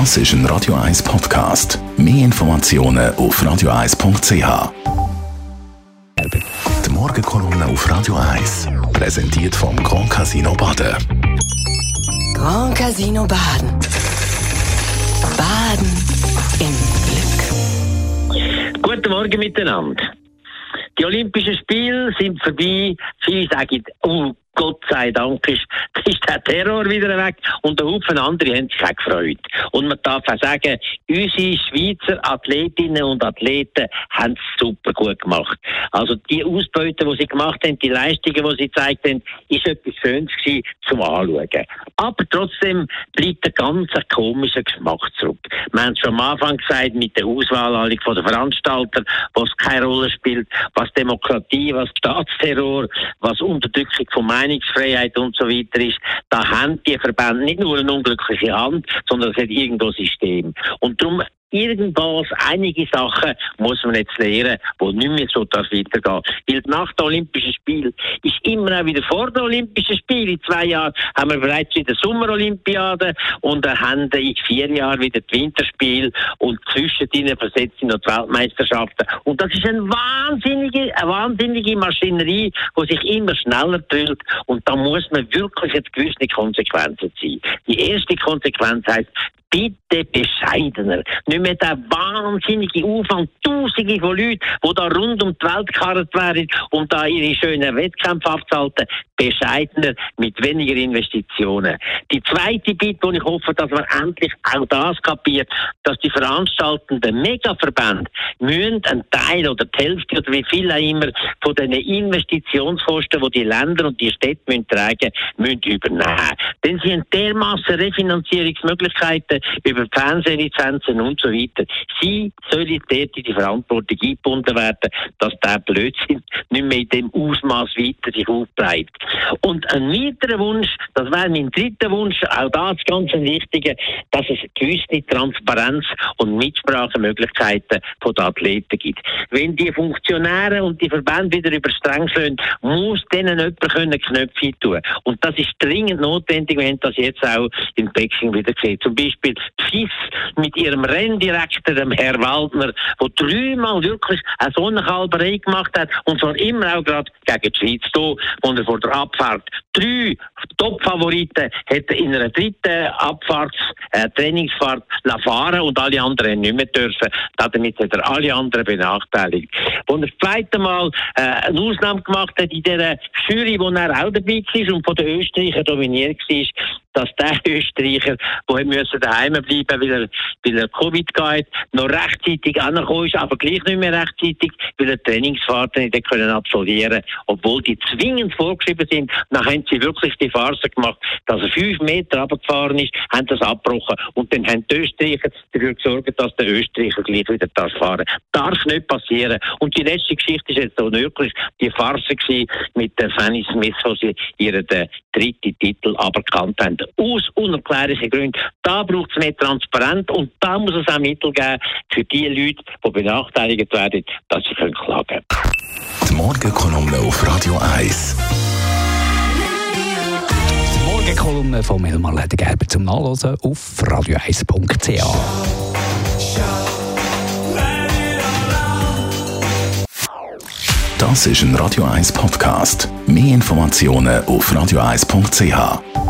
Das ist ein Radio 1 Podcast. Mehr Informationen auf radio1.ch. Die Morgenkolumne auf Radio 1 präsentiert vom Grand Casino Baden. Grand Casino Baden. Baden im Glück. Guten Morgen miteinander. Die Olympischen Spiele sind vorbei. Viele sagen, oh, Gott sei Dank ist, ist der Terror wieder weg und ein Haufen andere haben sich auch gefreut. Und man darf auch sagen, unsere Schweizer Athletinnen und Athleten haben es super gut gemacht. Also die Ausbeute, die sie gemacht haben, die Leistungen, die sie gezeigt haben, ist etwas Schönes gewesen zum Anschauen. Aber trotzdem bleibt ein ganz komischer Geschmack zurück. Wir haben es schon am Anfang gesagt, mit der Auswahl von den Veranstaltern, was keine Rolle spielt, was Demokratie, was Staatsterror, was Unterdrückung von Meinungsfreiheit und so weiter ist, da haben die Verbände nicht nur eine unglückliche Hand, sondern es hat irgendwo ein System. Und darum irgendwas, einige Sachen muss man jetzt lernen, wo nicht mehr so darf weitergehen. Weil nach den Olympischen Spielen ist immer auch wieder vor den Olympischen Spielen. In zwei Jahren haben wir bereits wieder Sommerolympiade und dann haben in vier Jahren wieder die Winterspiele und zwischendrin versetzt noch die Weltmeisterschaften. Und das ist eine wahnsinnige, eine wahnsinnige Maschinerie, die sich immer schneller drüllt und da muss man wirklich jetzt gewisse Konsequenzen ziehen. Die erste Konsequenz heißt, bitte bescheidener. Nicht mehr der wahnsinnige Aufwand, Tausende von Leuten, die da rund um die Welt gekarrt werden, um da ihre schönen Wettkämpfe abzuhalten. Bescheidener, mit weniger Investitionen. Die zweite Bitte, und ich hoffe, dass man endlich auch das kapiert, dass die veranstaltenden Megaverbände müssen einen Teil oder die Hälfte oder wie viel auch immer von den Investitionskosten, die die Länder und die Städte müssen tragen müssen, übernehmen. Denn sie haben dermaßen Refinanzierungsmöglichkeiten über Fernsehlizenzen und so weiter. Sie sollen dort in die Verantwortung eingebunden werden, dass der Blödsinn nicht mehr in dem Ausmaß weiter sich aufbleibt. Und ein weiterer Wunsch, das wäre mein dritter Wunsch, auch das ganz ein wichtiger, dass es gewisse Transparenz und Mitsprachemöglichkeiten von den Athleten gibt. Wenn die Funktionäre und die Verbände wieder über streng schlagen, muss denen jemand Knöpfe tun. Und das ist dringend notwendig, wenn das jetzt auch in Peking wieder sieht. Zum Beispiel FIS mit ihrem Renndirektor, dem Herr Waldner, der dreimal wirklich eine Sonnenkalberei gemacht hat und zwar immer auch gerade gegen die Schweiz, hier, wo er vor der Abfahrt drei Top-Favoriten hat in einer dritten Abfahrts äh, Trainingsfahrt fahren und alle anderen nicht mehr dürfen. Damit hat er alle anderen benachteiligt. Und das zweite Mal äh, eine Ausnahme gemacht hat in dieser Jury, wo er auch dabei war und von den Österreichern dominiert war, dass der Österreicher, der müssen daheim bleiben, weil er, weil er Covid geht, noch rechtzeitig angekommen ist, aber gleich nicht mehr rechtzeitig, weil er Trainingsfahrten nicht können absolvieren, obwohl die zwingend vorgeschrieben sind. Dann haben sie wirklich die Farce gemacht, dass er fünf Meter runtergefahren ist, haben das abgebrochen und dann haben die Österreicher dafür gesorgt, dass der Österreicher gleich wieder darf fahren. Darf nicht passieren. Und die letzte Geschichte ist jetzt so wirklich die Farce mit der Fanny Smith, wo sie ihren dritten Titel aberkannt haben aus unerklärlichen Gründen. Da braucht es mehr Transparenz und da muss es auch Mittel geben für die Leute, die benachteiligt werden, dass sie können klagen können. Die Morgenkolumne auf Radio 1. Die Morgenkolumne von Elmar Ledergerber zum Nachlesen auf radio1.ch. Das ist ein Radio 1 Podcast. Mehr Informationen auf radio1.ch.